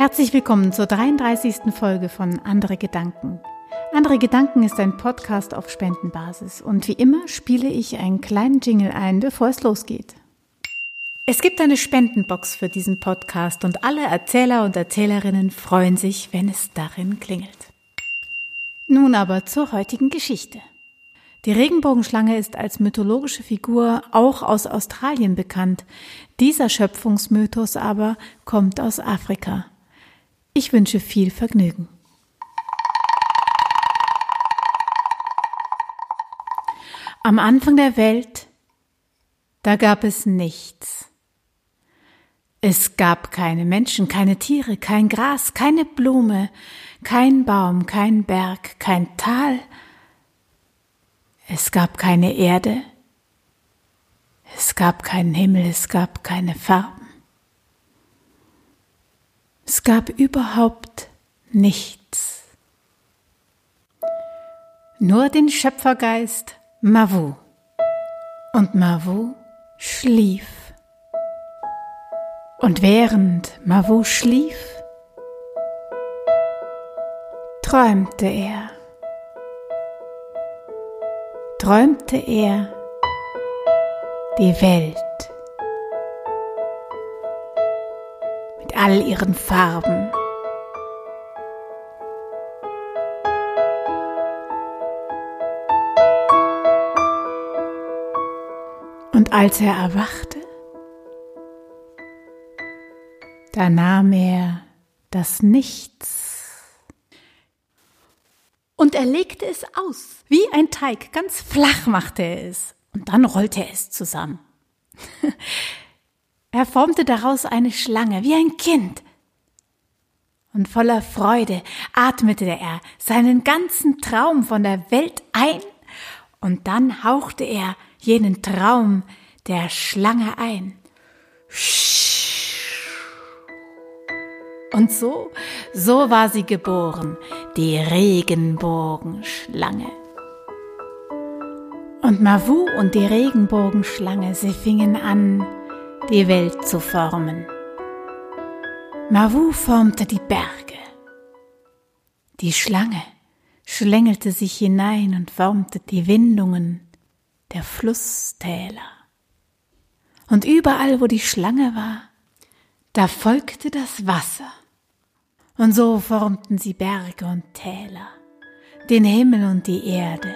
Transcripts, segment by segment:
Herzlich willkommen zur 33. Folge von Andere Gedanken. Andere Gedanken ist ein Podcast auf Spendenbasis und wie immer spiele ich einen kleinen Jingle ein, bevor es losgeht. Es gibt eine Spendenbox für diesen Podcast und alle Erzähler und Erzählerinnen freuen sich, wenn es darin klingelt. Nun aber zur heutigen Geschichte. Die Regenbogenschlange ist als mythologische Figur auch aus Australien bekannt. Dieser Schöpfungsmythos aber kommt aus Afrika. Ich wünsche viel Vergnügen. Am Anfang der Welt, da gab es nichts. Es gab keine Menschen, keine Tiere, kein Gras, keine Blume, kein Baum, kein Berg, kein Tal. Es gab keine Erde. Es gab keinen Himmel, es gab keine Farben. Es gab überhaupt nichts. Nur den Schöpfergeist Mavu. Und Mavu schlief. Und während Mavu schlief, träumte er. Träumte er die Welt. All ihren Farben. Und als er erwachte, da nahm er das Nichts und er legte es aus, wie ein Teig, ganz flach machte er es und dann rollte er es zusammen. Er formte daraus eine Schlange wie ein Kind. Und voller Freude atmete er seinen ganzen Traum von der Welt ein, und dann hauchte er jenen Traum der Schlange ein. Und so, so war sie geboren, die Regenbogenschlange. Und Mavu und die Regenbogenschlange, sie fingen an, die Welt zu formen. Mavu formte die Berge. Die Schlange schlängelte sich hinein und formte die Windungen der Flusstäler. Und überall, wo die Schlange war, da folgte das Wasser. Und so formten sie Berge und Täler, den Himmel und die Erde,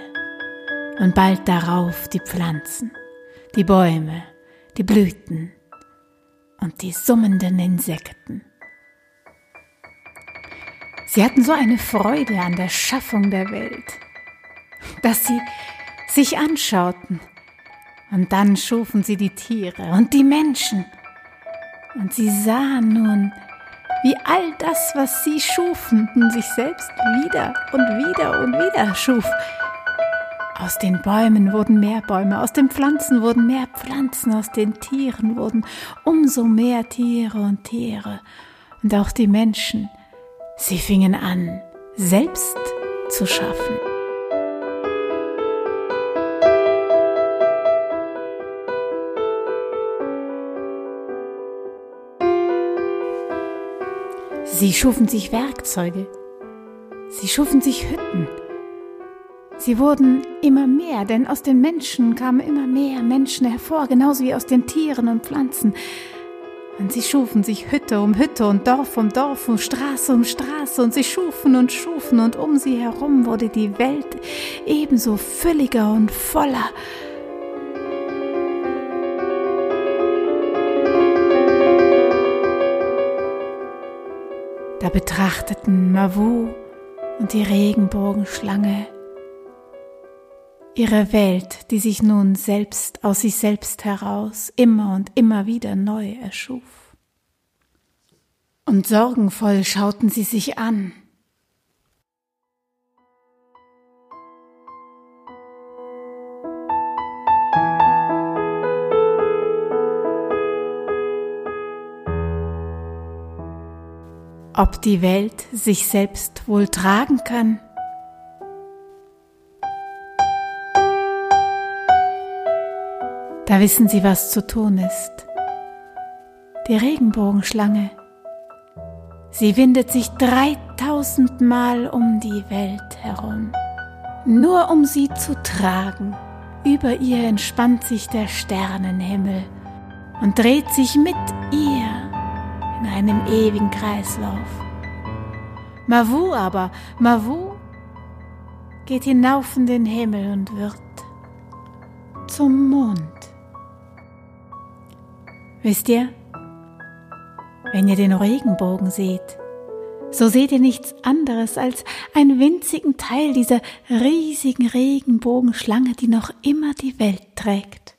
und bald darauf die Pflanzen, die Bäume, die Blüten, und die summenden Insekten. Sie hatten so eine Freude an der Schaffung der Welt, dass sie sich anschauten und dann schufen sie die Tiere und die Menschen und sie sahen nun, wie all das, was sie schufen, sich selbst wieder und wieder und wieder schuf aus den Bäumen wurden mehr Bäume, aus den Pflanzen wurden mehr Pflanzen, aus den Tieren wurden umso mehr Tiere und Tiere. Und auch die Menschen, sie fingen an, selbst zu schaffen. Sie schufen sich Werkzeuge, sie schufen sich Hütten, Sie wurden immer mehr, denn aus den Menschen kamen immer mehr Menschen hervor, genauso wie aus den Tieren und Pflanzen. Und sie schufen sich Hütte um Hütte und Dorf um Dorf und Straße um Straße und sie schufen und schufen und um sie herum wurde die Welt ebenso fülliger und voller. Da betrachteten Mavu und die Regenbogenschlange ihre Welt, die sich nun selbst aus sich selbst heraus immer und immer wieder neu erschuf. Und sorgenvoll schauten sie sich an. Ob die Welt sich selbst wohl tragen kann, Da wissen sie, was zu tun ist. Die Regenbogenschlange. Sie windet sich dreitausendmal um die Welt herum, nur um sie zu tragen. Über ihr entspannt sich der Sternenhimmel und dreht sich mit ihr in einem ewigen Kreislauf. Mavu aber, Mavu geht hinauf in den Himmel und wird zum Mond. Wisst ihr, wenn ihr den Regenbogen seht, so seht ihr nichts anderes als einen winzigen Teil dieser riesigen Regenbogenschlange, die noch immer die Welt trägt.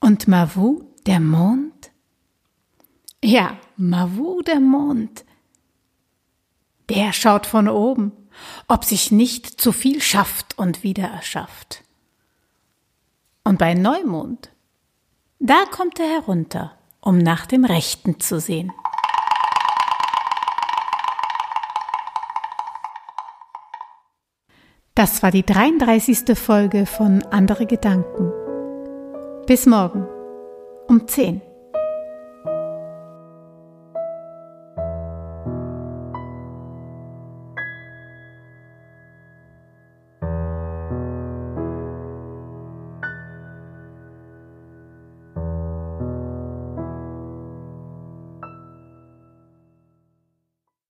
Und Mavu, der Mond? Ja, Mavu, der Mond. Der schaut von oben, ob sich nicht zu viel schafft und wieder erschafft. Und bei Neumond, da kommt er herunter um nach dem Rechten zu sehen. Das war die 33. Folge von Andere Gedanken. Bis morgen um 10.